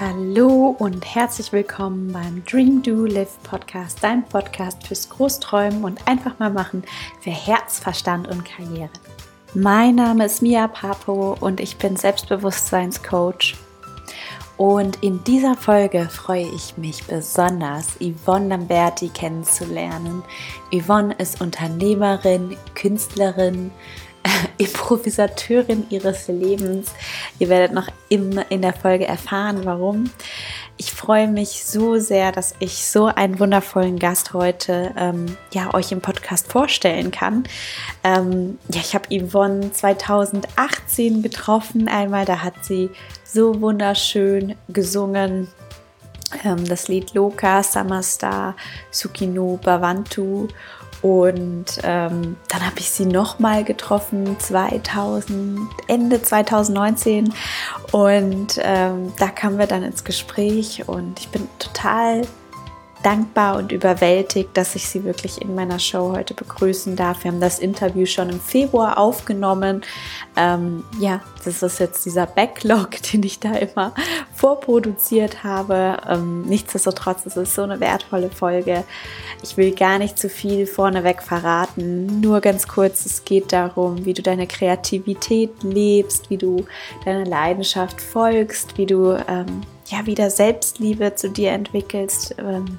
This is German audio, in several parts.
Hallo und herzlich willkommen beim Dream Do Live Podcast, dein Podcast fürs Großträumen und einfach mal machen für Herz, Verstand und Karriere. Mein Name ist Mia Papo und ich bin Selbstbewusstseinscoach. Und in dieser Folge freue ich mich besonders, Yvonne Lamberti kennenzulernen. Yvonne ist Unternehmerin, Künstlerin, Improvisateurin ihres Lebens. Ihr werdet noch in, in der Folge erfahren, warum. Ich freue mich so sehr, dass ich so einen wundervollen Gast heute ähm, ja, euch im Podcast vorstellen kann. Ähm, ja, ich habe Yvonne 2018 getroffen. Einmal, da hat sie so wunderschön gesungen. Ähm, das Lied Loka, Summer Star, Sukino Bavantu. Und ähm, dann habe ich sie nochmal getroffen, 2000, Ende 2019. Und ähm, da kamen wir dann ins Gespräch und ich bin total dankbar und überwältigt, dass ich Sie wirklich in meiner Show heute begrüßen darf. Wir haben das Interview schon im Februar aufgenommen. Ähm, ja, das ist jetzt dieser Backlog, den ich da immer vorproduziert habe. Ähm, nichtsdestotrotz ist es so eine wertvolle Folge. Ich will gar nicht zu viel vorneweg verraten. Nur ganz kurz, es geht darum, wie du deine Kreativität lebst, wie du deiner Leidenschaft folgst, wie du ähm, ja wieder Selbstliebe zu dir entwickelst. Ähm,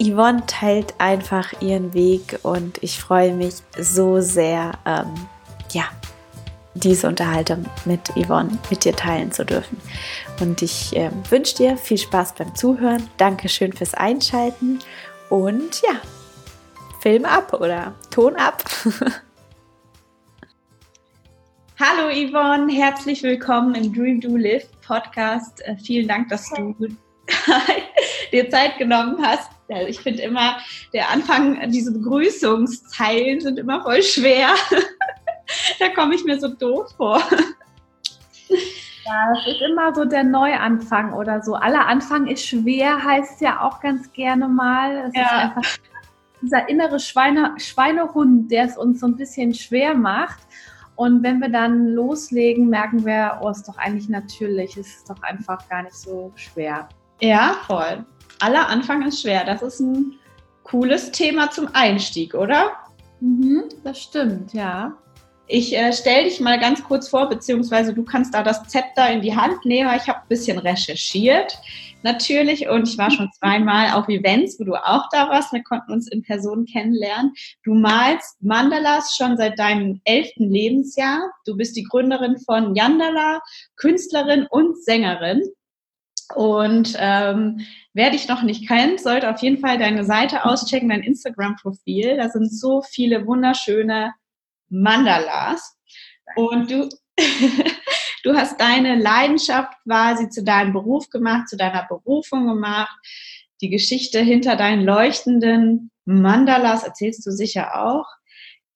Yvonne teilt einfach ihren Weg und ich freue mich so sehr, ähm, ja, diese Unterhaltung mit Yvonne mit dir teilen zu dürfen. Und ich äh, wünsche dir viel Spaß beim Zuhören. Dankeschön fürs Einschalten und ja, Film ab oder Ton ab. Hallo Yvonne, herzlich willkommen im Dream Do Live Podcast. Äh, vielen Dank, dass du dir Zeit genommen hast. Ich finde immer, der Anfang, diese Begrüßungszeilen sind immer voll schwer. da komme ich mir so doof vor. Ja, es ist immer so der Neuanfang oder so. Aller Anfang ist schwer, heißt ja auch ganz gerne mal. Es ja. ist einfach dieser innere Schweine, Schweinehund, der es uns so ein bisschen schwer macht. Und wenn wir dann loslegen, merken wir, oh, ist doch eigentlich natürlich, es ist doch einfach gar nicht so schwer. Ja, voll. Aller Anfang ist schwer. Das ist ein cooles Thema zum Einstieg, oder? Mhm, das stimmt, ja. Ich äh, stelle dich mal ganz kurz vor, beziehungsweise du kannst da das Zepter in die Hand nehmen. Ich habe ein bisschen recherchiert natürlich und ich war schon zweimal auf Events, wo du auch da warst. Wir konnten uns in Person kennenlernen. Du malst Mandalas schon seit deinem elften Lebensjahr. Du bist die Gründerin von Yandala, Künstlerin und Sängerin. Und ähm, wer dich noch nicht kennt, sollte auf jeden Fall deine Seite auschecken, dein Instagram-Profil. Da sind so viele wunderschöne Mandalas. Und du, du hast deine Leidenschaft quasi zu deinem Beruf gemacht, zu deiner Berufung gemacht. Die Geschichte hinter deinen leuchtenden Mandalas erzählst du sicher auch.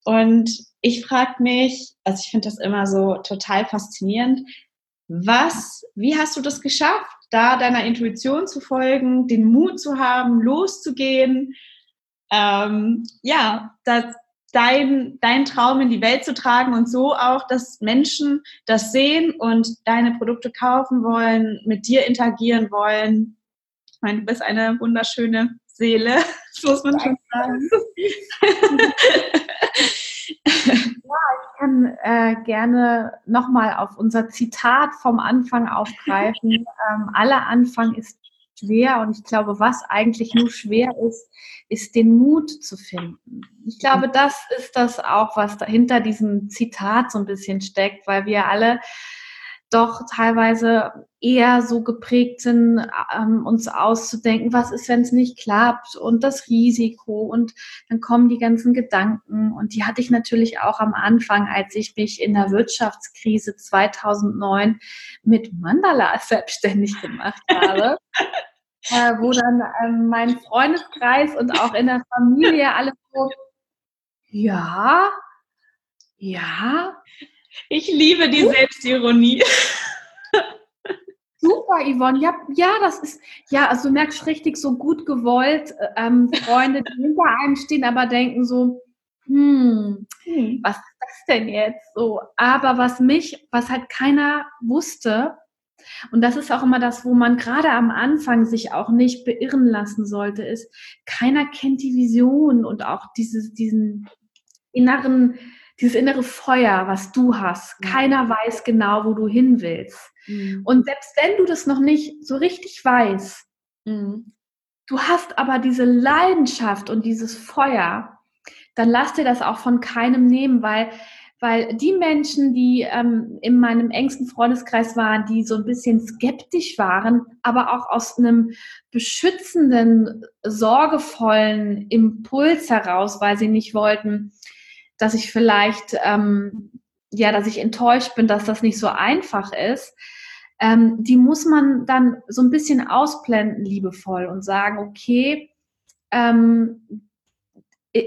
Und ich frage mich, also ich finde das immer so total faszinierend, was, wie hast du das geschafft, da deiner Intuition zu folgen, den Mut zu haben, loszugehen, ähm, ja, das, dein, dein Traum in die Welt zu tragen und so auch, dass Menschen das sehen und deine Produkte kaufen wollen, mit dir interagieren wollen. Ich meine, du bist eine wunderschöne Seele, das muss man schon sagen. Ja, ich kann äh, gerne nochmal auf unser Zitat vom Anfang aufgreifen. ähm, aller Anfang ist schwer und ich glaube, was eigentlich nur schwer ist, ist den Mut zu finden. Ich glaube, das ist das auch, was dahinter diesem Zitat so ein bisschen steckt, weil wir alle doch teilweise eher so geprägt sind, ähm, uns auszudenken, was ist, wenn es nicht klappt und das Risiko und dann kommen die ganzen Gedanken und die hatte ich natürlich auch am Anfang, als ich mich in der Wirtschaftskrise 2009 mit Mandala selbstständig gemacht habe. äh, wo dann ähm, mein Freundeskreis und auch in der Familie alle so, ja, ja, ich liebe die Selbstironie. Super, Yvonne. Ja, ja, das ist, ja, also du merkst richtig so gut gewollt, äh, ähm, Freunde, die hinter einem stehen, aber denken so, hm, hm, was ist das denn jetzt so? Aber was mich, was halt keiner wusste, Und das ist auch immer das, wo man gerade am Anfang sich auch nicht beirren lassen sollte, ist, keiner kennt die Vision und auch dieses, diesen inneren, dieses innere Feuer, was du hast. Keiner weiß genau, wo du hin willst. Mhm. Und selbst wenn du das noch nicht so richtig weißt, mhm. du hast aber diese Leidenschaft und dieses Feuer, dann lass dir das auch von keinem nehmen, weil weil die Menschen, die ähm, in meinem engsten Freundeskreis waren, die so ein bisschen skeptisch waren, aber auch aus einem beschützenden, sorgevollen Impuls heraus, weil sie nicht wollten, dass ich vielleicht, ähm, ja, dass ich enttäuscht bin, dass das nicht so einfach ist, ähm, die muss man dann so ein bisschen ausblenden, liebevoll, und sagen, okay, ähm,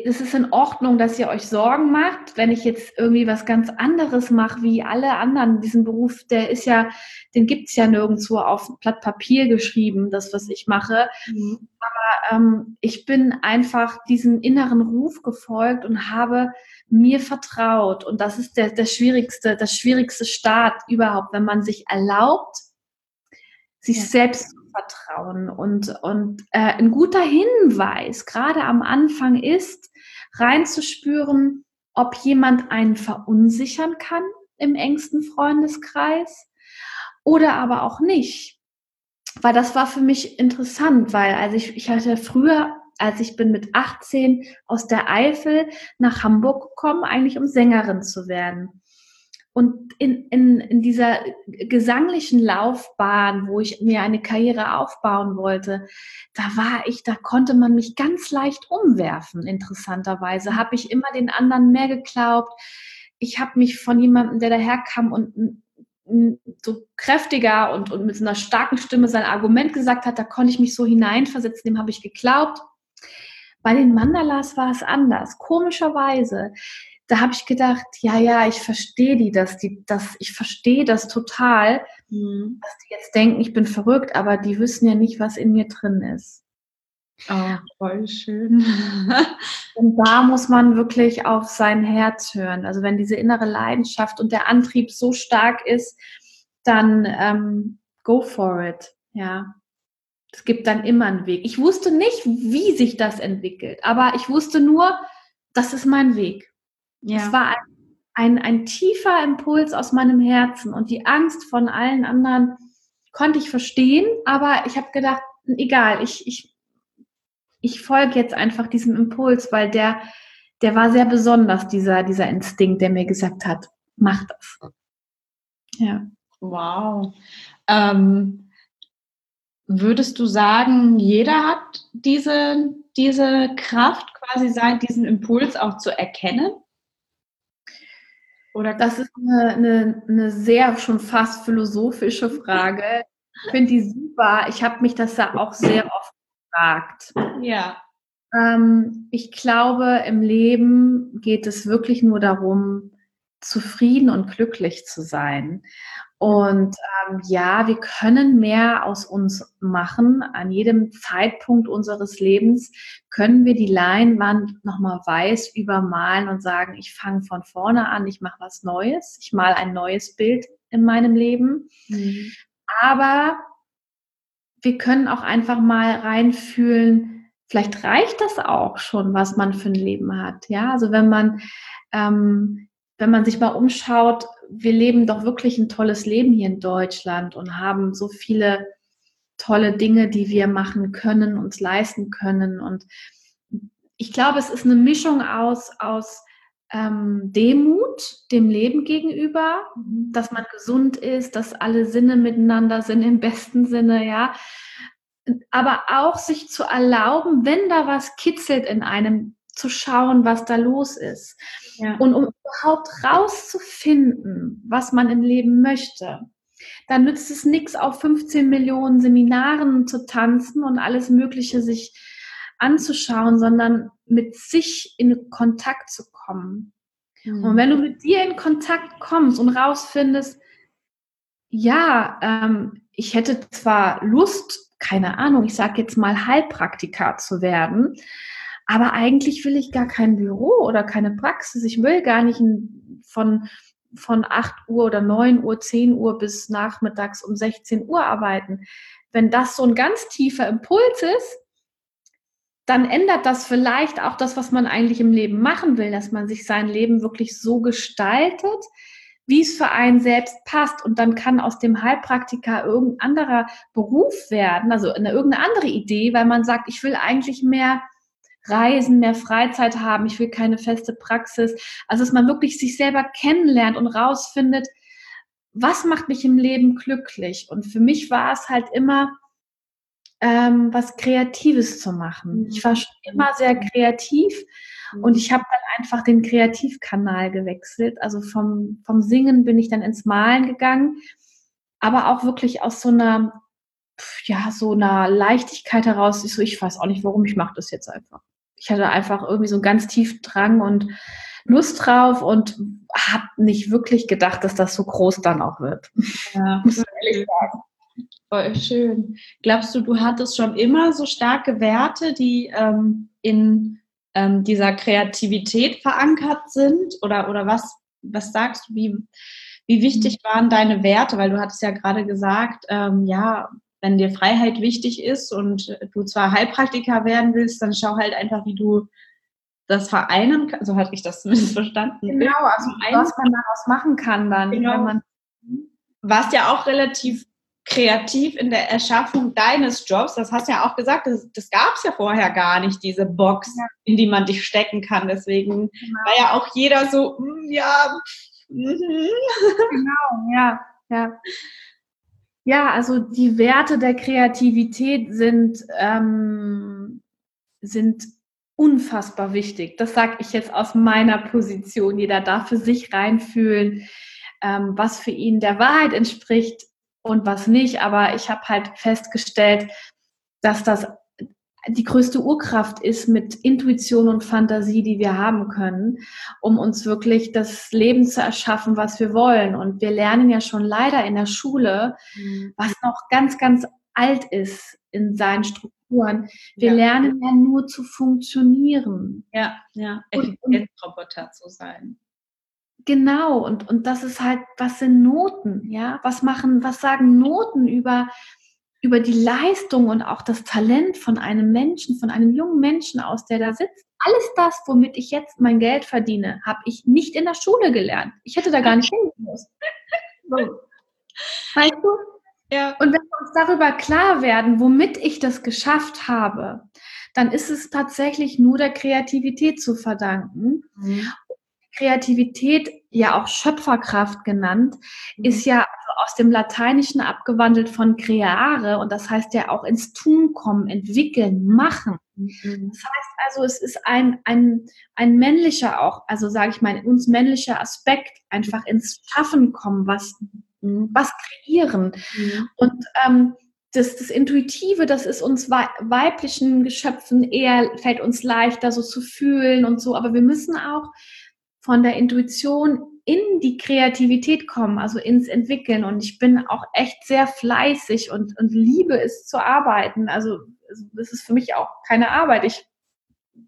es ist in Ordnung, dass ihr euch Sorgen macht, wenn ich jetzt irgendwie was ganz anderes mache, wie alle anderen. Diesen Beruf, der ist ja, den gibt es ja nirgendwo auf Blatt Papier geschrieben, das, was ich mache. Mhm. Aber ähm, ich bin einfach diesem inneren Ruf gefolgt und habe mir vertraut. Und das ist der, der schwierigste, das schwierigste Start überhaupt, wenn man sich erlaubt, sich ja. selbst vertrauen. Und, und äh, ein guter Hinweis, gerade am Anfang, ist, reinzuspüren, ob jemand einen verunsichern kann im engsten Freundeskreis oder aber auch nicht. Weil das war für mich interessant, weil als ich, ich hatte früher, als ich bin mit 18 aus der Eifel nach Hamburg gekommen, eigentlich um Sängerin zu werden. Und in, in, in dieser gesanglichen Laufbahn, wo ich mir eine Karriere aufbauen wollte, da war ich, da konnte man mich ganz leicht umwerfen, interessanterweise. Habe ich immer den anderen mehr geglaubt. Ich habe mich von jemandem, der daherkam und so kräftiger und, und mit einer starken Stimme sein Argument gesagt hat, da konnte ich mich so hineinversetzen, dem habe ich geglaubt. Bei den Mandalas war es anders. Komischerweise da habe ich gedacht, ja, ja, ich verstehe die, dass die, dass ich verstehe das total, mhm. dass die jetzt denken, ich bin verrückt, aber die wissen ja nicht, was in mir drin ist. Oh, voll schön. und da muss man wirklich auf sein Herz hören. Also wenn diese innere Leidenschaft und der Antrieb so stark ist, dann ähm, go for it. Ja. Es gibt dann immer einen Weg. Ich wusste nicht, wie sich das entwickelt, aber ich wusste nur, das ist mein Weg. Ja. Es war ein, ein, ein tiefer Impuls aus meinem Herzen und die Angst von allen anderen konnte ich verstehen, aber ich habe gedacht, egal, ich, ich, ich folge jetzt einfach diesem Impuls, weil der, der war sehr besonders, dieser, dieser Instinkt, der mir gesagt hat, mach das. Ja. Wow. Ähm, würdest du sagen, jeder hat diese, diese Kraft, quasi sein, diesen Impuls auch zu erkennen? Oder das ist eine, eine, eine sehr schon fast philosophische Frage. Ich finde die super. Ich habe mich das ja auch sehr oft gefragt. Ja. Ähm, ich glaube, im Leben geht es wirklich nur darum, zufrieden und glücklich zu sein. Und ähm, ja, wir können mehr aus uns machen. An jedem Zeitpunkt unseres Lebens können wir die Leinwand nochmal weiß übermalen und sagen, ich fange von vorne an, ich mache was Neues, ich mal ein neues Bild in meinem Leben. Mhm. Aber wir können auch einfach mal reinfühlen, vielleicht reicht das auch schon, was man für ein Leben hat. Ja, also wenn man ähm, wenn man sich mal umschaut, wir leben doch wirklich ein tolles Leben hier in Deutschland und haben so viele tolle Dinge, die wir machen können, uns leisten können. Und ich glaube, es ist eine Mischung aus, aus ähm, Demut dem Leben gegenüber, mhm. dass man gesund ist, dass alle Sinne miteinander sind im besten Sinne, ja. Aber auch sich zu erlauben, wenn da was kitzelt in einem, zu schauen, was da los ist. Ja. Und um überhaupt rauszufinden, was man im Leben möchte, dann nützt es nichts, auf 15 Millionen Seminaren zu tanzen und alles Mögliche sich anzuschauen, sondern mit sich in Kontakt zu kommen. Mhm. Und wenn du mit dir in Kontakt kommst und rausfindest, ja, ähm, ich hätte zwar Lust, keine Ahnung, ich sage jetzt mal Heilpraktiker zu werden, aber eigentlich will ich gar kein Büro oder keine Praxis. Ich will gar nicht von von 8 Uhr oder 9 Uhr, 10 Uhr bis nachmittags um 16 Uhr arbeiten. Wenn das so ein ganz tiefer Impuls ist, dann ändert das vielleicht auch das, was man eigentlich im Leben machen will, dass man sich sein Leben wirklich so gestaltet, wie es für einen selbst passt. Und dann kann aus dem Heilpraktiker irgendein anderer Beruf werden, also eine irgendeine andere Idee, weil man sagt, ich will eigentlich mehr reisen, mehr Freizeit haben, ich will keine feste Praxis. Also dass man wirklich sich selber kennenlernt und rausfindet, was macht mich im Leben glücklich. Und für mich war es halt immer ähm, was Kreatives zu machen. Ich war schon immer sehr kreativ und ich habe dann einfach den Kreativkanal gewechselt. Also vom, vom Singen bin ich dann ins Malen gegangen, aber auch wirklich aus so einer, ja, so einer Leichtigkeit heraus. Ich so, ich weiß auch nicht, warum, ich mache das jetzt einfach. Ich hatte einfach irgendwie so einen ganz tiefen Drang und Lust drauf und habe nicht wirklich gedacht, dass das so groß dann auch wird. Ja, muss ich ehrlich sagen. Voll schön. Glaubst du, du hattest schon immer so starke Werte, die ähm, in ähm, dieser Kreativität verankert sind? Oder, oder was, was sagst du, wie, wie wichtig mhm. waren deine Werte? Weil du hattest ja gerade gesagt, ähm, ja, wenn dir Freiheit wichtig ist und du zwar Heilpraktiker werden willst, dann schau halt einfach, wie du das vereinen kannst. So hatte ich das zumindest verstanden. Genau, also was man daraus machen kann dann. Genau. Wenn man warst ja auch relativ kreativ in der Erschaffung deines Jobs. Das hast du ja auch gesagt, das, das gab es ja vorher gar nicht, diese Box, ja. in die man dich stecken kann. Deswegen genau. war ja auch jeder so, mm, ja. Mm. Genau, ja, ja. Ja, also die Werte der Kreativität sind, ähm, sind unfassbar wichtig. Das sage ich jetzt aus meiner Position. Jeder darf für sich reinfühlen, ähm, was für ihn der Wahrheit entspricht und was nicht. Aber ich habe halt festgestellt, dass das die größte Urkraft ist mit Intuition und Fantasie, die wir haben können, um uns wirklich das Leben zu erschaffen, was wir wollen. Und wir lernen ja schon leider in der Schule, mhm. was noch ganz, ganz alt ist in seinen Strukturen. Wir ja. lernen ja nur zu funktionieren. Ja, ja, Effizienzroboter zu sein. Genau, und, und das ist halt, was sind Noten, ja? Was machen, was sagen Noten über, über die Leistung und auch das Talent von einem Menschen, von einem jungen Menschen aus, der da sitzt? Alles das, womit ich jetzt mein Geld verdiene, habe ich nicht in der Schule gelernt. Ich hätte da gar nicht hingemusst. Weißt du? Ja. Und wenn wir uns darüber klar werden, womit ich das geschafft habe, dann ist es tatsächlich nur der Kreativität zu verdanken. Mhm. Kreativität, ja auch Schöpferkraft genannt, mhm. ist ja aus dem Lateinischen abgewandelt von creare und das heißt ja auch ins Tun kommen, entwickeln, machen. Mhm. Das heißt also, es ist ein, ein, ein männlicher auch, also sage ich mal, uns männlicher Aspekt, einfach ins Schaffen kommen, was, mhm. was kreieren. Mhm. Und ähm, das, das Intuitive, das ist uns weiblichen Geschöpfen eher, fällt uns leichter so zu fühlen und so, aber wir müssen auch von der Intuition in die Kreativität kommen, also ins Entwickeln. Und ich bin auch echt sehr fleißig und, und liebe es zu arbeiten. Also das ist für mich auch keine Arbeit. Ich,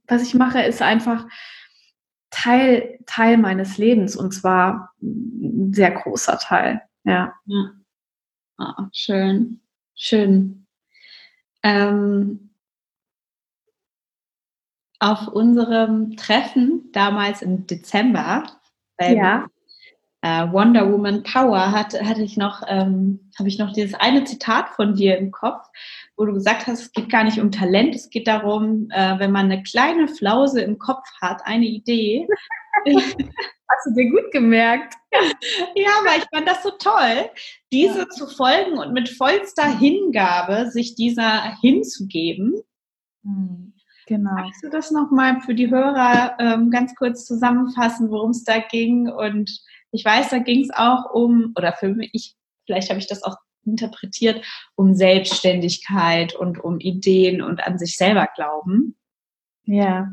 was ich mache, ist einfach Teil, Teil meines Lebens und zwar ein sehr großer Teil. Ja. ja. Oh, schön, schön. Ähm, auf unserem Treffen damals im Dezember beim ja. äh, Wonder Woman Power hatte, hatte ich noch, ähm, habe ich noch dieses eine Zitat von dir im Kopf, wo du gesagt hast, es geht gar nicht um Talent, es geht darum, äh, wenn man eine kleine Flause im Kopf hat, eine Idee. Hast du dir gut gemerkt? Ja, aber ich fand das so toll, diese ja. zu folgen und mit vollster Hingabe sich dieser hinzugeben. Hm. Genau. Magst du das nochmal für die Hörer ähm, ganz kurz zusammenfassen, worum es da ging? Und ich weiß, da ging es auch um, oder für mich, vielleicht habe ich das auch interpretiert, um Selbstständigkeit und um Ideen und an sich selber glauben. Ja.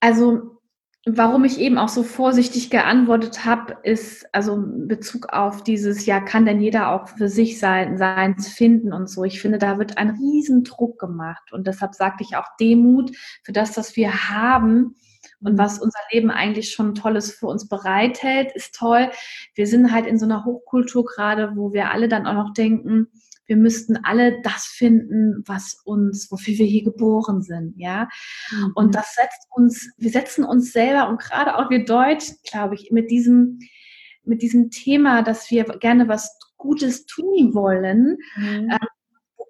Also Warum ich eben auch so vorsichtig geantwortet habe, ist also in Bezug auf dieses, ja, kann denn jeder auch für sich sein, seins finden und so. Ich finde, da wird ein Riesendruck gemacht und deshalb sagte ich auch Demut für das, was wir haben und was unser Leben eigentlich schon Tolles für uns bereithält, ist toll. Wir sind halt in so einer Hochkultur gerade, wo wir alle dann auch noch denken, wir müssten alle das finden, was uns, wofür wir hier geboren sind, ja. Mhm. Und das setzt uns, wir setzen uns selber und gerade auch wir Deutsch, glaube ich, mit diesem, mit diesem Thema, dass wir gerne was Gutes tun wollen, mhm. ähm,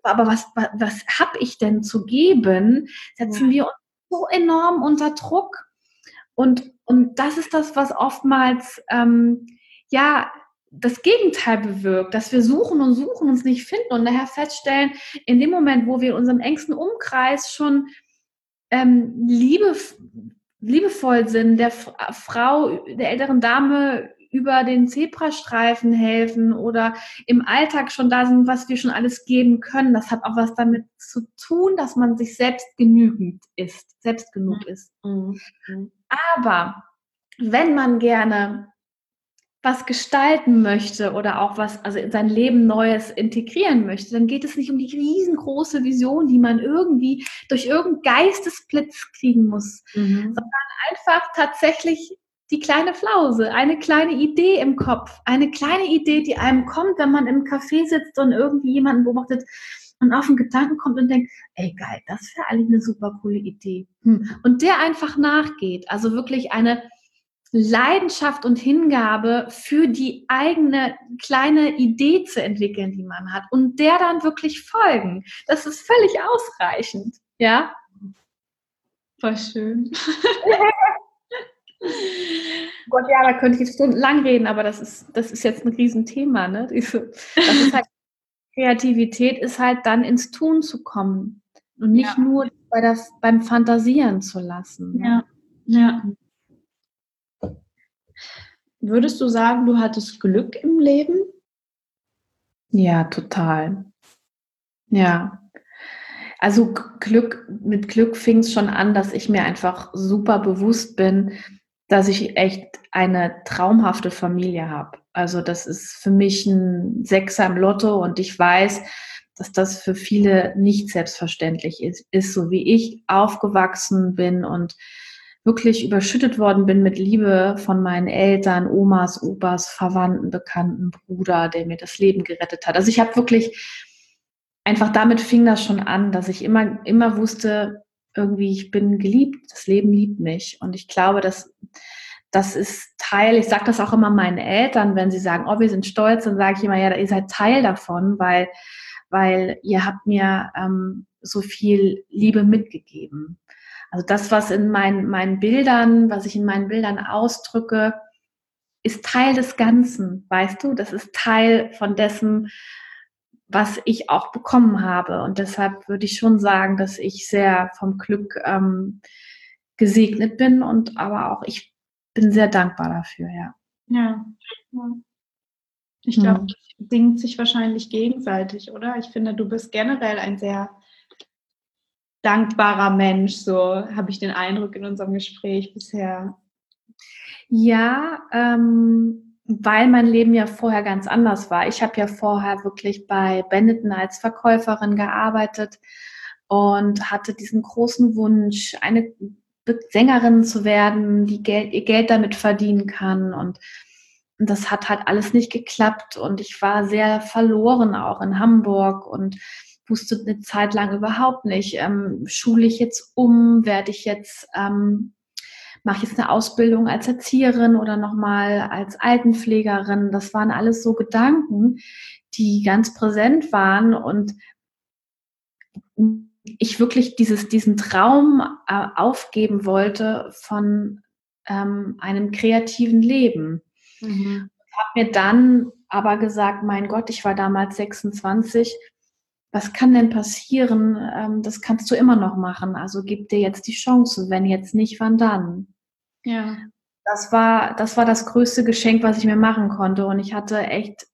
aber was, was, was habe ich denn zu geben, setzen ja. wir uns so enorm unter Druck. Und, und das ist das, was oftmals, ähm, ja, das Gegenteil bewirkt, dass wir suchen und suchen, uns nicht finden und daher feststellen, in dem Moment, wo wir in unserem engsten Umkreis schon ähm, liebe, liebevoll sind, der Frau, der älteren Dame über den Zebrastreifen helfen oder im Alltag schon da sind, was wir schon alles geben können. Das hat auch was damit zu tun, dass man sich selbst genügend ist, selbst genug mhm. ist. Mhm. Aber wenn man gerne was gestalten möchte oder auch was, also in sein Leben Neues integrieren möchte, dann geht es nicht um die riesengroße Vision, die man irgendwie durch irgendeinen Geistesblitz kriegen muss, mhm. sondern einfach tatsächlich die kleine Flause, eine kleine Idee im Kopf, eine kleine Idee, die einem kommt, wenn man im Café sitzt und irgendwie jemanden beobachtet und auf den Gedanken kommt und denkt, ey geil, das wäre eigentlich eine super coole Idee. Hm. Und der einfach nachgeht. Also wirklich eine Leidenschaft und Hingabe für die eigene kleine Idee zu entwickeln, die man hat und der dann wirklich folgen. Das ist völlig ausreichend. Ja. Voll schön. Gott, ja, da könnte ich jetzt stundenlang reden, aber das ist, das ist jetzt ein Riesenthema. Ne? Das ist halt, Kreativität ist halt dann ins Tun zu kommen und nicht ja. nur bei das, beim Fantasieren zu lassen. Ne? Ja. ja. Würdest du sagen, du hattest Glück im Leben? Ja, total. Ja. Also Glück, mit Glück fing es schon an, dass ich mir einfach super bewusst bin, dass ich echt eine traumhafte Familie habe. Also das ist für mich ein Sechser im Lotto und ich weiß, dass das für viele nicht selbstverständlich ist, ist so wie ich aufgewachsen bin und wirklich überschüttet worden bin mit Liebe von meinen Eltern, Omas, Opas, Verwandten, Bekannten, Bruder, der mir das Leben gerettet hat. Also ich habe wirklich einfach damit fing das schon an, dass ich immer immer wusste, irgendwie, ich bin geliebt, das Leben liebt mich. Und ich glaube, dass das ist Teil, ich sage das auch immer meinen Eltern, wenn sie sagen, oh, wir sind stolz, dann sage ich immer, ja, ihr seid Teil davon, weil, weil ihr habt mir ähm, so viel Liebe mitgegeben. Also das, was in meinen, meinen Bildern, was ich in meinen Bildern ausdrücke, ist Teil des Ganzen, weißt du? Das ist Teil von dessen, was ich auch bekommen habe. Und deshalb würde ich schon sagen, dass ich sehr vom Glück ähm, gesegnet bin und aber auch ich bin sehr dankbar dafür, ja. Ja. Ich glaube, hm. das bedingt sich wahrscheinlich gegenseitig, oder? Ich finde, du bist generell ein sehr dankbarer Mensch, so habe ich den Eindruck in unserem Gespräch bisher. Ja, ähm, weil mein Leben ja vorher ganz anders war. Ich habe ja vorher wirklich bei Benetton als Verkäuferin gearbeitet und hatte diesen großen Wunsch, eine Sängerin zu werden, die Geld, ihr Geld damit verdienen kann und und das hat halt alles nicht geklappt und ich war sehr verloren auch in Hamburg und wusste eine Zeit lang überhaupt nicht, ähm, schule ich jetzt um, werde ich jetzt ähm, mache ich jetzt eine Ausbildung als Erzieherin oder nochmal als Altenpflegerin. Das waren alles so Gedanken, die ganz präsent waren und ich wirklich dieses, diesen Traum äh, aufgeben wollte von ähm, einem kreativen Leben. Mhm. Habe mir dann aber gesagt, mein Gott, ich war damals 26, was kann denn passieren? Ähm, das kannst du immer noch machen. Also gib dir jetzt die Chance. Wenn jetzt nicht, wann dann? Ja. Das war, das war das größte Geschenk, was ich mir machen konnte. Und ich hatte echt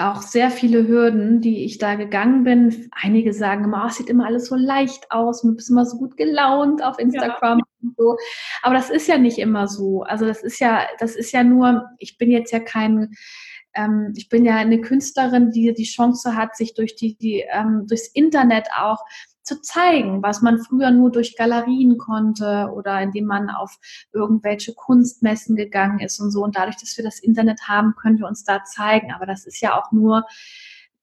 auch sehr viele Hürden, die ich da gegangen bin. Einige sagen immer, oh, es sieht immer alles so leicht aus, du bist immer so gut gelaunt auf Instagram ja. und so. Aber das ist ja nicht immer so. Also das ist ja, das ist ja nur, ich bin jetzt ja kein, ähm, ich bin ja eine Künstlerin, die die Chance hat, sich durch die, die ähm, durchs Internet auch zu zeigen, was man früher nur durch Galerien konnte oder indem man auf irgendwelche Kunstmessen gegangen ist und so. Und dadurch, dass wir das Internet haben, können wir uns da zeigen. Aber das ist ja auch nur,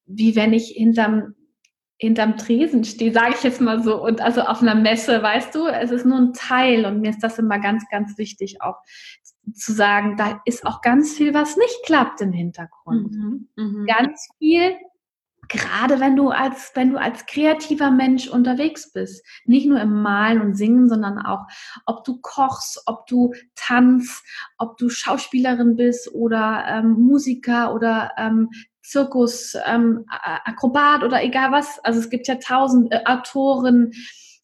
wie wenn ich hinterm hinterm Tresen stehe, sage ich jetzt mal so, und also auf einer Messe, weißt du, es ist nur ein Teil und mir ist das immer ganz, ganz wichtig auch zu sagen, da ist auch ganz viel, was nicht klappt im Hintergrund. Mhm, mh. Ganz viel, gerade wenn du als, wenn du als kreativer Mensch unterwegs bist, nicht nur im Malen und Singen, sondern auch, ob du kochst, ob du tanzt, ob du Schauspielerin bist oder ähm, Musiker oder ähm, Zirkus, ähm, Akrobat oder egal was. Also es gibt ja tausend äh, Autoren.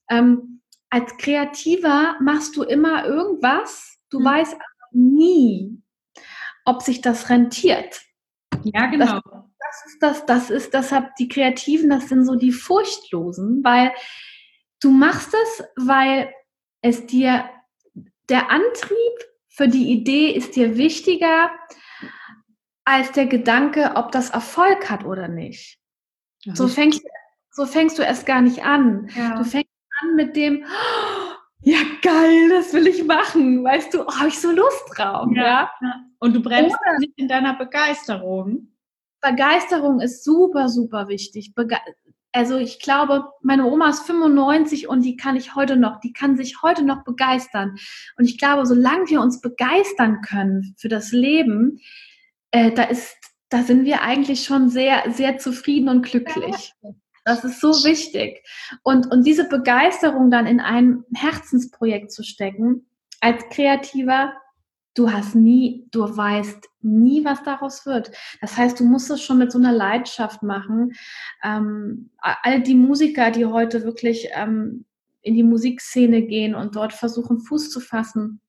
Ähm, als Kreativer machst du immer irgendwas. Du mhm. weißt nie, ob sich das rentiert. Ja, genau. Das, das ist das, das ist, deshalb die Kreativen, das sind so die Furchtlosen, weil du machst es, weil es dir der Antrieb für die Idee ist dir wichtiger als der Gedanke, ob das Erfolg hat oder nicht. Ja, so, fängst, so fängst du erst gar nicht an. Ja. Du fängst an mit dem, oh, ja geil, das will ich machen. Weißt du, oh, habe ich so Lust drauf. Ja. ja? Und du bremst oder, nicht in deiner Begeisterung. Begeisterung ist super, super wichtig. Bege also ich glaube, meine Oma ist 95 und die kann ich heute noch, die kann sich heute noch begeistern. Und ich glaube, solange wir uns begeistern können für das Leben, äh, da ist, da sind wir eigentlich schon sehr, sehr zufrieden und glücklich. Das ist so wichtig. Und, und diese Begeisterung dann in ein Herzensprojekt zu stecken, als Kreativer, du hast nie, du weißt nie, was daraus wird. Das heißt, du musst es schon mit so einer Leidenschaft machen. Ähm, all die Musiker, die heute wirklich ähm, in die Musikszene gehen und dort versuchen, Fuß zu fassen,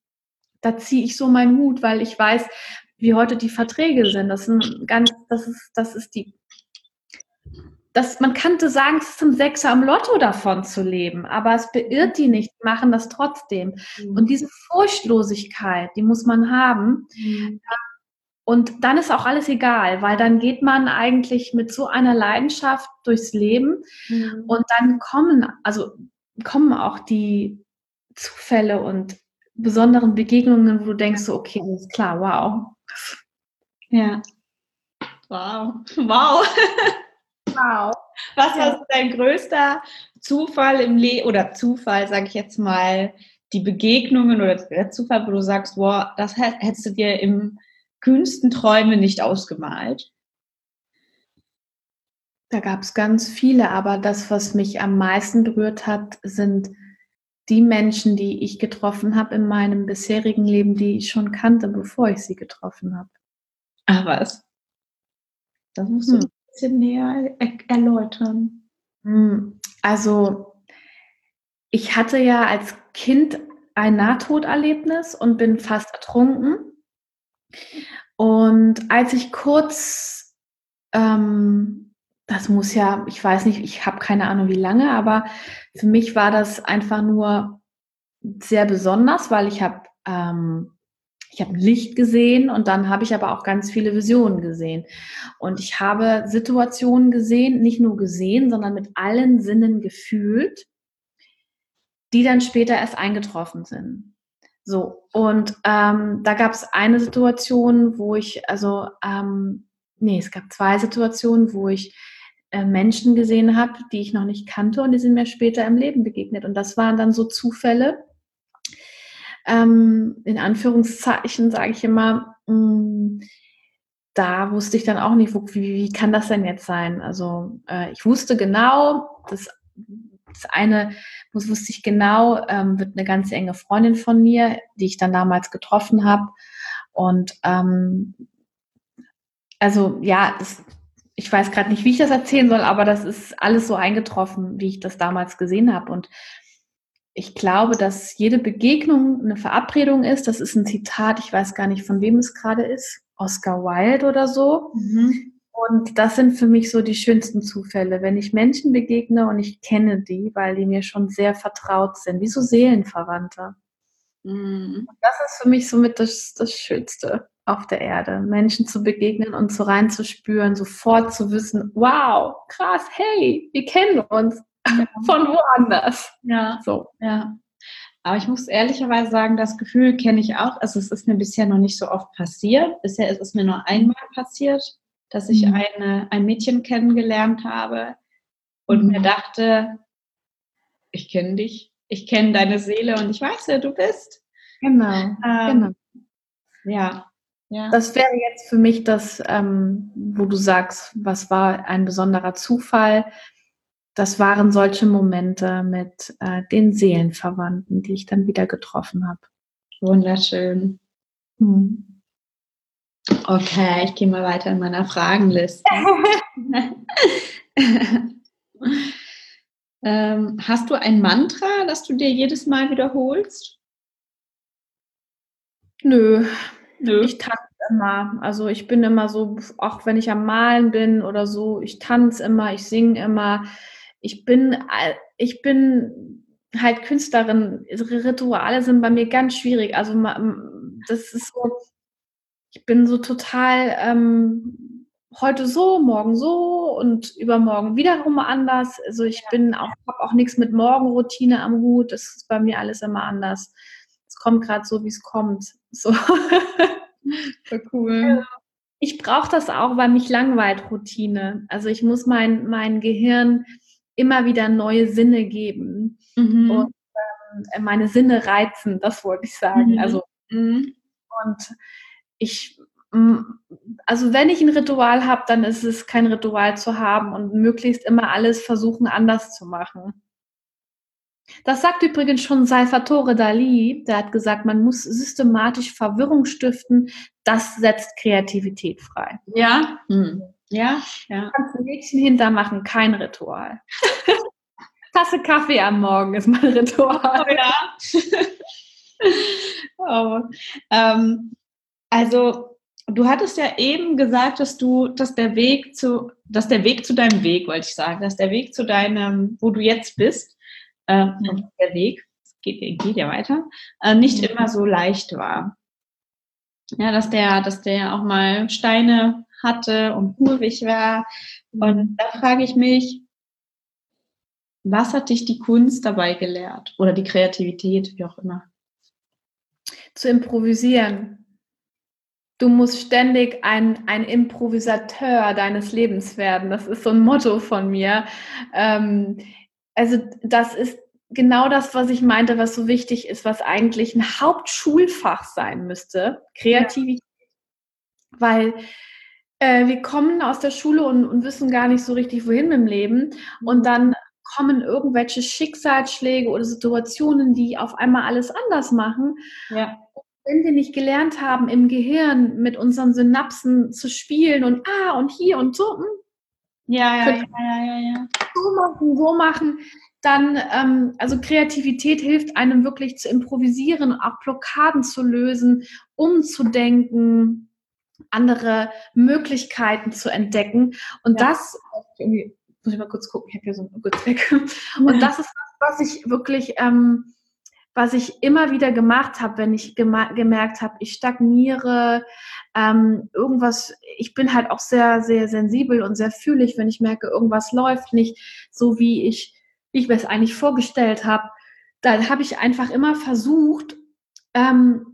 da ziehe ich so meinen Hut, weil ich weiß, wie heute die Verträge sind. Das sind ganz, das ist, das ist die, das, man könnte sagen, es ist ein Sechser am Lotto davon zu leben, aber es beirrt die nicht, die machen das trotzdem. Mhm. Und diese Furchtlosigkeit, die muss man haben. Mhm. Und dann ist auch alles egal, weil dann geht man eigentlich mit so einer Leidenschaft durchs Leben mhm. und dann kommen, also kommen auch die Zufälle und besonderen Begegnungen, wo du denkst, so, okay, alles klar, wow, ja. Wow. Wow. Wow. Was war dein größter Zufall im Leben oder Zufall, sage ich jetzt mal, die Begegnungen oder der Zufall, wo du sagst, wow, das hättest du dir im kühnsten Träume nicht ausgemalt? Da gab es ganz viele, aber das, was mich am meisten berührt hat, sind die Menschen, die ich getroffen habe in meinem bisherigen Leben, die ich schon kannte, bevor ich sie getroffen habe. Ach was. Das musst du hm. Bisschen näher er erläutern. Hm. Also, ich hatte ja als Kind ein Nahtoderlebnis und bin fast ertrunken. Und als ich kurz ähm, das muss ja, ich weiß nicht, ich habe keine Ahnung wie lange, aber für mich war das einfach nur sehr besonders, weil ich habe ähm, ich habe Licht gesehen und dann habe ich aber auch ganz viele Visionen gesehen. Und ich habe Situationen gesehen, nicht nur gesehen, sondern mit allen Sinnen gefühlt, die dann später erst eingetroffen sind. So, und ähm, da gab es eine Situation, wo ich, also, ähm, nee, es gab zwei Situationen, wo ich äh, Menschen gesehen habe, die ich noch nicht kannte und die sind mir später im Leben begegnet. Und das waren dann so Zufälle. Ähm, in Anführungszeichen sage ich immer, mh, mm, da wusste ich dann auch nicht, wo, wie, wie kann das denn jetzt sein? Also äh, ich wusste genau, das, das eine das wusste ich genau, ähm, wird eine ganz enge Freundin von mir, die ich dann damals getroffen habe. Und ähm, also ja, das, ich weiß gerade nicht, wie ich das erzählen soll, aber das ist alles so eingetroffen, wie ich das damals gesehen habe. Und ich glaube, dass jede Begegnung eine Verabredung ist. Das ist ein Zitat, ich weiß gar nicht, von wem es gerade ist. Oscar Wilde oder so. Mhm. Und das sind für mich so die schönsten Zufälle, wenn ich Menschen begegne und ich kenne die, weil die mir schon sehr vertraut sind, wie so Seelenverwandte. Mhm. Das ist für mich somit das, das Schönste auf der Erde, Menschen zu begegnen und so reinzuspüren, sofort zu wissen, wow, krass, hey, wir kennen uns. von woanders. Ja, so. Ja. Aber ich muss ehrlicherweise sagen, das Gefühl kenne ich auch. Also es ist mir bisher noch nicht so oft passiert. Bisher ist es mir nur einmal passiert, dass ich mhm. eine, ein Mädchen kennengelernt habe und mhm. mir dachte, ich kenne dich, ich kenne deine Seele und ich weiß, wer du bist. Genau, ähm, genau. Ja, ja. Das wäre jetzt für mich das, ähm, wo du sagst, was war ein besonderer Zufall. Das waren solche Momente mit äh, den Seelenverwandten, die ich dann wieder getroffen habe. Wunderschön. Hm. Okay, ich gehe mal weiter in meiner Fragenliste. ähm, hast du ein Mantra, das du dir jedes Mal wiederholst? Nö, Nö. Ich tanze immer. Also ich bin immer so, auch wenn ich am Malen bin oder so, ich tanze immer, ich singe immer. Ich bin, ich bin halt Künstlerin. Rituale sind bei mir ganz schwierig. Also das ist so, ich bin so total ähm, heute so, morgen so und übermorgen wiederum anders. Also ich bin auch, habe auch nichts mit Morgenroutine am Hut. Das ist bei mir alles immer anders. Es kommt gerade so, wie es kommt. So. Voll cool. Ich brauche das auch, weil mich langweilt Routine. Also ich muss mein, mein Gehirn immer wieder neue Sinne geben mhm. und ähm, meine Sinne reizen, das wollte ich sagen. Mhm. Also mhm. und ich also wenn ich ein Ritual habe, dann ist es kein Ritual zu haben und möglichst immer alles versuchen anders zu machen. Das sagt übrigens schon Salvatore Dali, der hat gesagt, man muss systematisch Verwirrung stiften, das setzt Kreativität frei. Ja, hm. Ja, ja. Du kannst ein Mädchen hintermachen, kein Ritual. Tasse Kaffee am Morgen ist mein Ritual. Oh, ja. oh. Ähm, also du hattest ja eben gesagt, dass du, dass der Weg zu, dass der Weg zu deinem Weg, wollte ich sagen, dass der Weg zu deinem, wo du jetzt bist, äh, mhm. der Weg, geht, geht ja weiter, äh, nicht mhm. immer so leicht war. Ja, dass der, dass der auch mal Steine hatte und kurvig war. Und da frage ich mich, was hat dich die Kunst dabei gelehrt? Oder die Kreativität, wie auch immer? Zu improvisieren. Du musst ständig ein, ein Improvisateur deines Lebens werden. Das ist so ein Motto von mir. Ähm, also das ist genau das, was ich meinte, was so wichtig ist, was eigentlich ein Hauptschulfach sein müsste, Kreativität. Ja. Weil äh, wir kommen aus der Schule und, und, wissen gar nicht so richtig, wohin mit dem Leben. Und mhm. dann kommen irgendwelche Schicksalsschläge oder Situationen, die auf einmal alles anders machen. Ja. Wenn wir nicht gelernt haben, im Gehirn mit unseren Synapsen zu spielen und ah und hier und so, hm, ja, ja, ja, ja, ja. So machen, so machen. Dann, ähm, also Kreativität hilft einem wirklich zu improvisieren, auch Blockaden zu lösen, umzudenken, andere Möglichkeiten zu entdecken. Und ja. das, irgendwie, muss ich mal kurz gucken, ich habe hier so einen weg. Und das ist was, was ich wirklich ähm, was ich immer wieder gemacht habe, wenn ich gemerkt habe, ich stagniere, ähm, irgendwas, ich bin halt auch sehr, sehr sensibel und sehr fühlig, wenn ich merke, irgendwas läuft nicht so, wie ich, wie ich mir es eigentlich vorgestellt habe. Dann habe ich einfach immer versucht, ähm,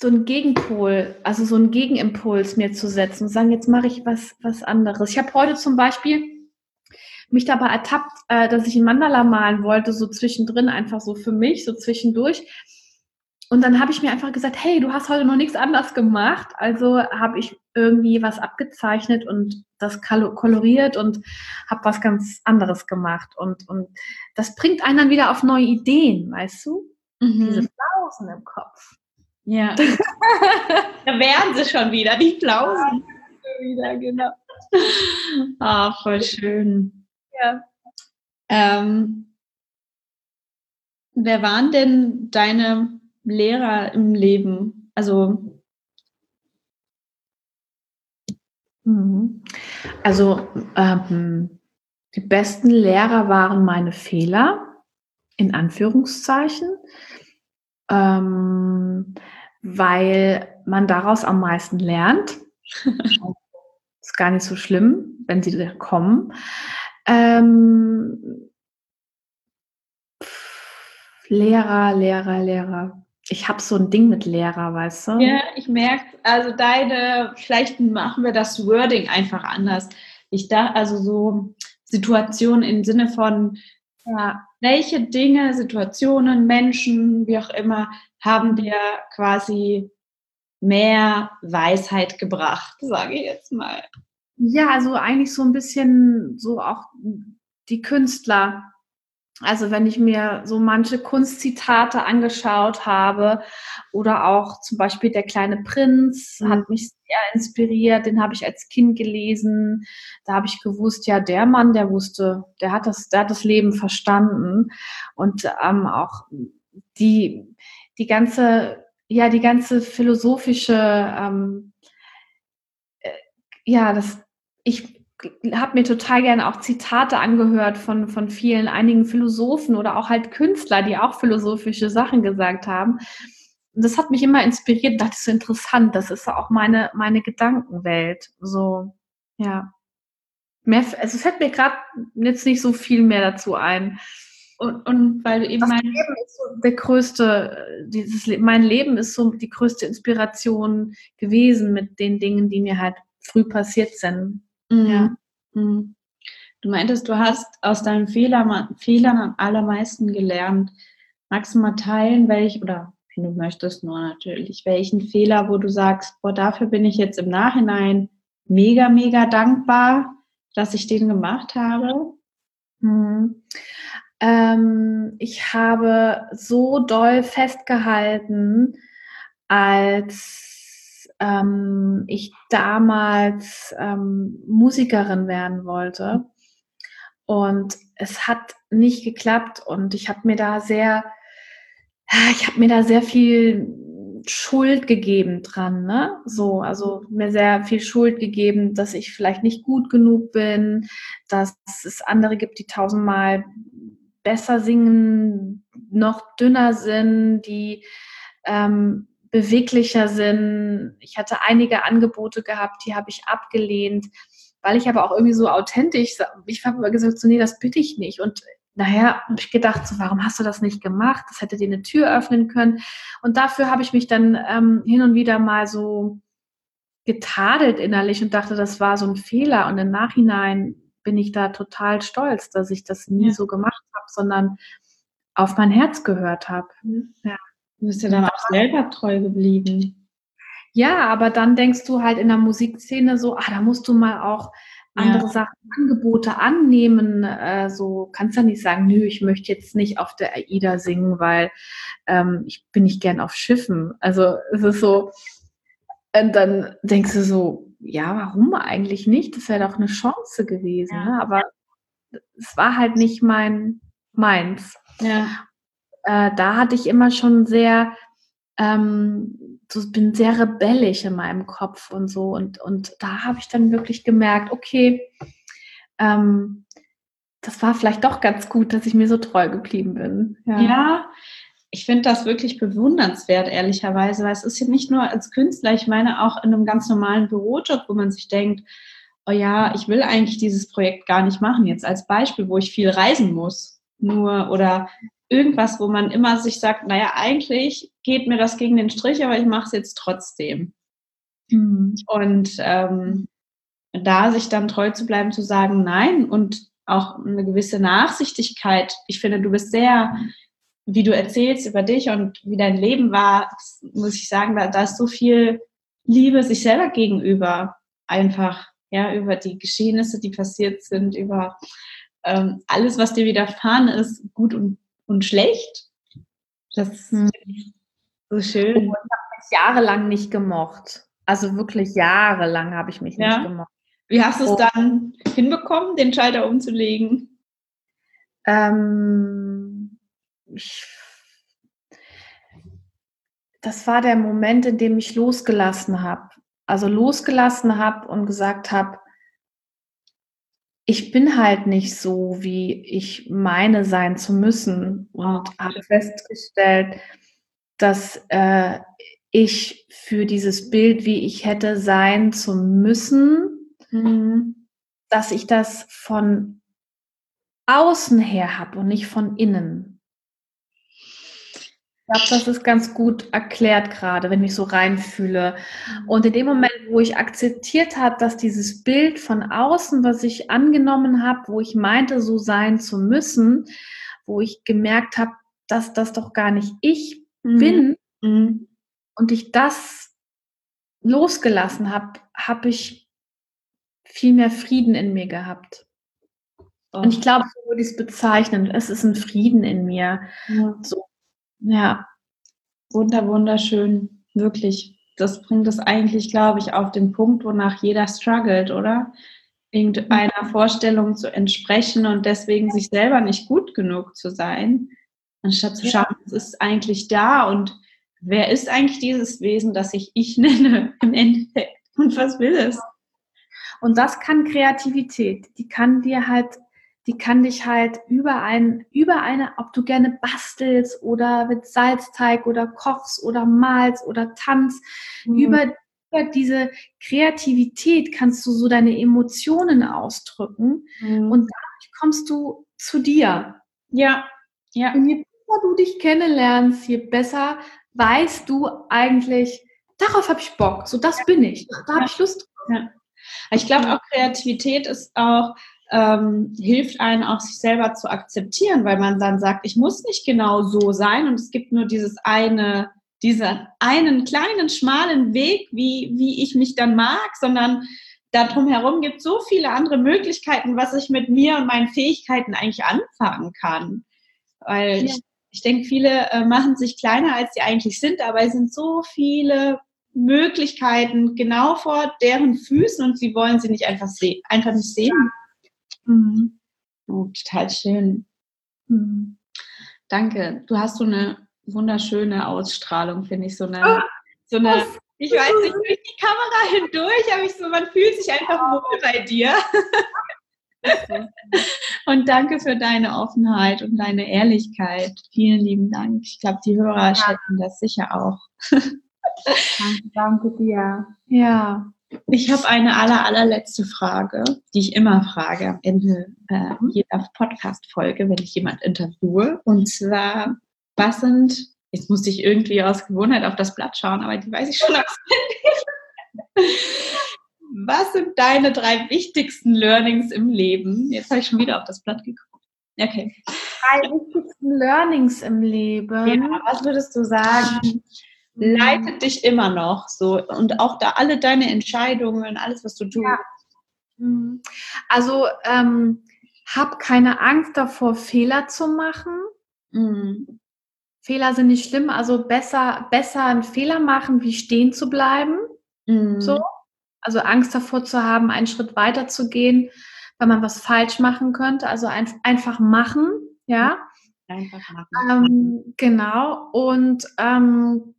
so einen Gegenpol, also so einen Gegenimpuls mir zu setzen und sagen, jetzt mache ich was, was anderes. Ich habe heute zum Beispiel mich dabei ertappt, äh, dass ich ein Mandala malen wollte, so zwischendrin, einfach so für mich, so zwischendurch. Und dann habe ich mir einfach gesagt, hey, du hast heute noch nichts anders gemacht. Also habe ich irgendwie was abgezeichnet und das koloriert und habe was ganz anderes gemacht. Und, und das bringt einen dann wieder auf neue Ideen, weißt du? Mhm. Diese Flausen im Kopf. Ja. da wären sie schon wieder, die Flausen. Ja, wieder, genau. Ah, voll schön. Ja. Ähm, wer waren denn deine Lehrer im Leben? Also mhm. also ähm, die besten Lehrer waren meine Fehler, in Anführungszeichen, ähm, weil man daraus am meisten lernt. ist gar nicht so schlimm, wenn sie kommen. Ähm, Lehrer, Lehrer, Lehrer. Ich habe so ein Ding mit Lehrer, weißt du? Ja, ich merke, also deine, vielleicht machen wir das Wording einfach anders. Ich da, also so Situationen im Sinne von, ja, welche Dinge, Situationen, Menschen, wie auch immer, haben dir quasi mehr Weisheit gebracht, sage ich jetzt mal. Ja, also eigentlich so ein bisschen so auch die Künstler. Also wenn ich mir so manche Kunstzitate angeschaut habe oder auch zum Beispiel der kleine Prinz mhm. hat mich sehr inspiriert, den habe ich als Kind gelesen. Da habe ich gewusst, ja, der Mann, der wusste, der hat das, der hat das Leben verstanden und ähm, auch die die ganze ja die ganze philosophische ähm, äh, ja das ich habe mir total gerne auch Zitate angehört von, von vielen, einigen Philosophen oder auch halt Künstler, die auch philosophische Sachen gesagt haben. Das hat mich immer inspiriert, dachte so interessant, das ist auch meine, meine Gedankenwelt. So, ja. Mehr, also es fällt mir gerade jetzt nicht so viel mehr dazu ein. Und, und weil du eben das mein Leben ist so der größte, dieses, mein Leben ist so die größte Inspiration gewesen mit den Dingen, die mir halt früh passiert sind. Mhm. Ja. Mhm. Du meintest, du hast aus deinen Fehler, Fehlern am allermeisten gelernt. Magst du mal teilen, welch, oder wenn du möchtest, nur natürlich, welchen Fehler, wo du sagst, boah, dafür bin ich jetzt im Nachhinein mega, mega dankbar, dass ich den gemacht habe? Mhm. Ähm, ich habe so doll festgehalten, als ähm, ich damals ähm, Musikerin werden wollte. Und es hat nicht geklappt und ich habe mir da sehr, ich habe mir da sehr viel Schuld gegeben dran, ne? So, also mir sehr viel Schuld gegeben, dass ich vielleicht nicht gut genug bin, dass es andere gibt, die tausendmal besser singen, noch dünner sind, die ähm, beweglicher sind. Ich hatte einige Angebote gehabt, die habe ich abgelehnt, weil ich aber auch irgendwie so authentisch, ich habe immer gesagt, so, nee, das bitte ich nicht. Und nachher habe ich gedacht, so, warum hast du das nicht gemacht? Das hätte dir eine Tür öffnen können. Und dafür habe ich mich dann ähm, hin und wieder mal so getadelt innerlich und dachte, das war so ein Fehler. Und im Nachhinein bin ich da total stolz, dass ich das nie ja. so gemacht habe, sondern auf mein Herz gehört habe. Ja. Du bist ja dann auch selber treu geblieben. Ja, aber dann denkst du halt in der Musikszene so, ah, da musst du mal auch andere ja. Sachen, Angebote annehmen. Äh, so kannst du nicht sagen, nö, ich möchte jetzt nicht auf der AIDA singen, weil ähm, ich bin nicht gern auf Schiffen. Also es ist so, und dann denkst du so, ja, warum eigentlich nicht? Das wäre doch eine Chance gewesen. Ja. Ne? Aber es war halt nicht mein meins. Ja äh, da hatte ich immer schon sehr, ähm, so bin sehr rebellisch in meinem Kopf und so. Und, und da habe ich dann wirklich gemerkt, okay, ähm, das war vielleicht doch ganz gut, dass ich mir so treu geblieben bin. Ja, ja ich finde das wirklich bewundernswert, ehrlicherweise, weil es ist ja nicht nur als Künstler, ich meine auch in einem ganz normalen Bürojob, wo man sich denkt, oh ja, ich will eigentlich dieses Projekt gar nicht machen. Jetzt als Beispiel, wo ich viel reisen muss, nur oder irgendwas, wo man immer sich sagt, naja, eigentlich geht mir das gegen den Strich, aber ich mache es jetzt trotzdem. Mhm. Und ähm, da sich dann treu zu bleiben, zu sagen, nein und auch eine gewisse Nachsichtigkeit. Ich finde, du bist sehr, wie du erzählst über dich und wie dein Leben war, muss ich sagen, da, da ist so viel Liebe sich selber gegenüber einfach, ja, über die Geschehnisse, die passiert sind, über ähm, alles, was dir widerfahren ist, gut und und schlecht. Das hm. ist so schön. Oh, ich habe mich jahrelang nicht gemocht. Also wirklich jahrelang habe ich mich ja. nicht gemocht. Wie hast du es dann hinbekommen, den Schalter umzulegen? Ähm, ich, das war der Moment, in dem ich losgelassen habe. Also losgelassen habe und gesagt habe, ich bin halt nicht so, wie ich meine sein zu müssen und habe festgestellt, dass äh, ich für dieses Bild, wie ich hätte sein zu müssen, mhm. dass ich das von außen her habe und nicht von innen. Glaube, das ist ganz gut erklärt gerade, wenn ich so reinfühle. Und in dem Moment, wo ich akzeptiert habe, dass dieses Bild von außen, was ich angenommen habe, wo ich meinte, so sein zu müssen, wo ich gemerkt habe, dass das doch gar nicht ich mhm. bin mhm. und ich das losgelassen habe, habe ich viel mehr Frieden in mir gehabt. Und ich glaube, so würde ich es bezeichnen. Es ist ein Frieden in mir. Ja. So ja, wunder, wunderschön, wirklich. Das bringt es eigentlich, glaube ich, auf den Punkt, wonach jeder struggelt, oder? Irgendeiner mhm. Vorstellung zu entsprechen und deswegen sich selber nicht gut genug zu sein, anstatt zu schauen, es ist eigentlich da und wer ist eigentlich dieses Wesen, das ich ich nenne im Endeffekt und was will es? Und das kann Kreativität. Die kann dir halt die kann dich halt über ein, über eine, ob du gerne bastelst oder mit Salzteig oder kochst oder malst oder tanzt, mhm. über, über diese Kreativität kannst du so deine Emotionen ausdrücken mhm. und dadurch kommst du zu dir. Ja, ja. Und je besser du dich kennenlernst, je besser weißt du eigentlich, darauf habe ich Bock, so das bin ich, da habe ich Lust drauf. Ja. Ich glaube auch Kreativität ist auch ähm, hilft einen auch, sich selber zu akzeptieren, weil man dann sagt, ich muss nicht genau so sein und es gibt nur dieses eine, diesen einen kleinen, schmalen Weg, wie, wie ich mich dann mag, sondern darum herum gibt es so viele andere Möglichkeiten, was ich mit mir und meinen Fähigkeiten eigentlich anfangen kann. Weil ja. ich, ich denke, viele äh, machen sich kleiner, als sie eigentlich sind, aber es sind so viele Möglichkeiten genau vor deren Füßen und sie wollen sie nicht einfach sehen, einfach nicht sehen. Mhm. Oh, total schön. Mhm. Danke. Du hast so eine wunderschöne Ausstrahlung, finde ich. So eine, oh, so eine ich weiß nicht, durch die Kamera hindurch habe ich so, man fühlt sich einfach wohl bei dir. und danke für deine Offenheit und deine Ehrlichkeit. Vielen lieben Dank. Ich glaube, die Hörer ja. schätzen das sicher auch. danke, danke dir. Ja. Ich habe eine aller, allerletzte Frage, die ich immer frage am Ende äh, mhm. jeder Podcast-Folge, wenn ich jemand interviewe. Und zwar, was sind, jetzt musste ich irgendwie aus Gewohnheit auf das Blatt schauen, aber die weiß ich schon auswendig. was sind deine drei wichtigsten Learnings im Leben? Jetzt habe ich schon wieder auf das Blatt geguckt. Okay. Drei wichtigsten Learnings im Leben. Ja, was würdest du sagen? Leitet dich immer noch so und auch da alle deine Entscheidungen, alles, was du tust. Ja. Mhm. Also ähm, hab keine Angst davor, Fehler zu machen. Mhm. Fehler sind nicht schlimm, also besser, besser einen Fehler machen, wie stehen zu bleiben. Mhm. So. Also Angst davor zu haben, einen Schritt weiter zu gehen, weil man was falsch machen könnte. Also ein, einfach machen, ja. Einfach machen. Ähm, genau. Und ähm,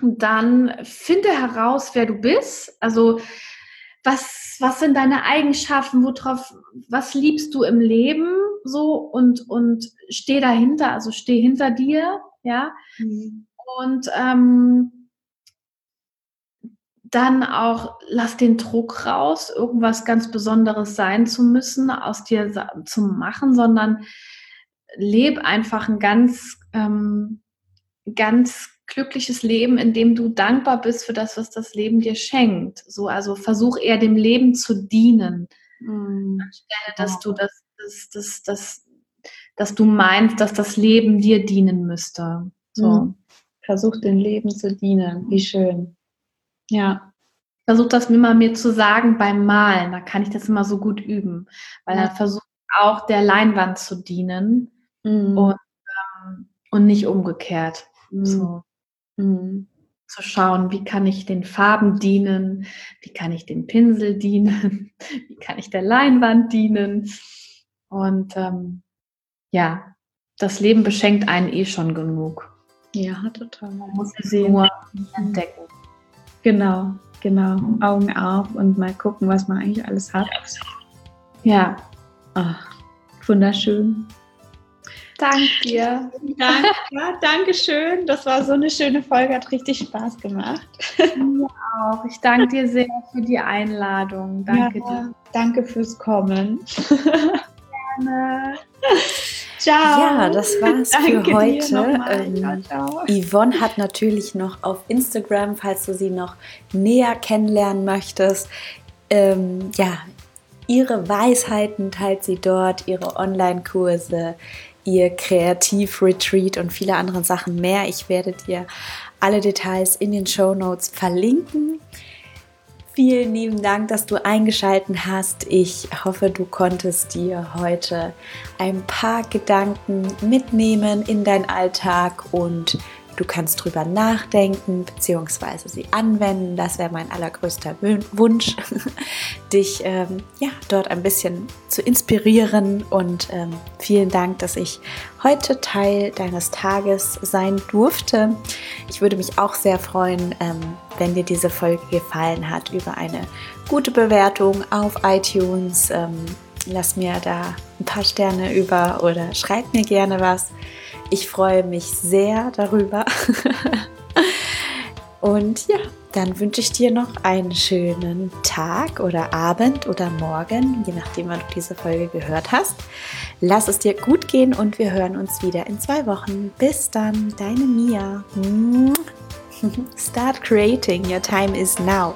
dann finde heraus, wer du bist. Also was, was sind deine Eigenschaften, worauf, was liebst du im Leben so und, und steh dahinter, also steh hinter dir, ja. Mhm. Und ähm, dann auch lass den Druck raus, irgendwas ganz Besonderes sein zu müssen, aus dir zu machen, sondern leb einfach ein ganz, ähm, ganz glückliches Leben, in dem du dankbar bist für das, was das Leben dir schenkt. So, also versuch eher dem Leben zu dienen, mhm. anstelle, dass du das, das, das, das, dass du meinst, dass das Leben dir dienen müsste. So. Mhm. Versuch dem Leben zu dienen. Wie schön. Ja. Versuch das immer mir zu sagen beim Malen. Da kann ich das immer so gut üben. Weil dann versucht auch der Leinwand zu dienen mhm. und, ähm, und nicht umgekehrt. Mhm. So. Mhm. Zu schauen, wie kann ich den Farben dienen, wie kann ich den Pinsel dienen, wie kann ich der Leinwand dienen. Und ähm, ja, das Leben beschenkt einen eh schon genug. Ja, total. Man muss es nur entdecken. Genau, genau. Augen auf und mal gucken, was man eigentlich alles hat. Ja. Ach, wunderschön. Danke dir. Danke, ja, danke schön. Das war so eine schöne Folge, hat richtig Spaß gemacht. Mir auch. Ich danke dir sehr für die Einladung. Danke ja, dir. Danke fürs Kommen. Gerne. Ciao. Ja, das war's für heute. Ähm, ciao, Yvonne hat natürlich noch auf Instagram, falls du sie noch näher kennenlernen möchtest, ähm, ja, ihre Weisheiten teilt sie dort, ihre Online-Kurse, ihr Kreativ-Retreat und viele andere Sachen mehr. Ich werde dir alle Details in den Show Notes verlinken. Vielen lieben Dank, dass du eingeschaltet hast. Ich hoffe, du konntest dir heute ein paar Gedanken mitnehmen in deinen Alltag und Du kannst drüber nachdenken bzw. sie anwenden. Das wäre mein allergrößter Wunsch, dich ähm, ja, dort ein bisschen zu inspirieren. Und ähm, vielen Dank, dass ich heute Teil deines Tages sein durfte. Ich würde mich auch sehr freuen, ähm, wenn dir diese Folge gefallen hat, über eine gute Bewertung auf iTunes. Ähm, lass mir da ein paar Sterne über oder schreib mir gerne was. Ich freue mich sehr darüber. Und ja, dann wünsche ich dir noch einen schönen Tag oder Abend oder Morgen, je nachdem, wann du diese Folge gehört hast. Lass es dir gut gehen und wir hören uns wieder in zwei Wochen. Bis dann, deine Mia. Start creating, your time is now.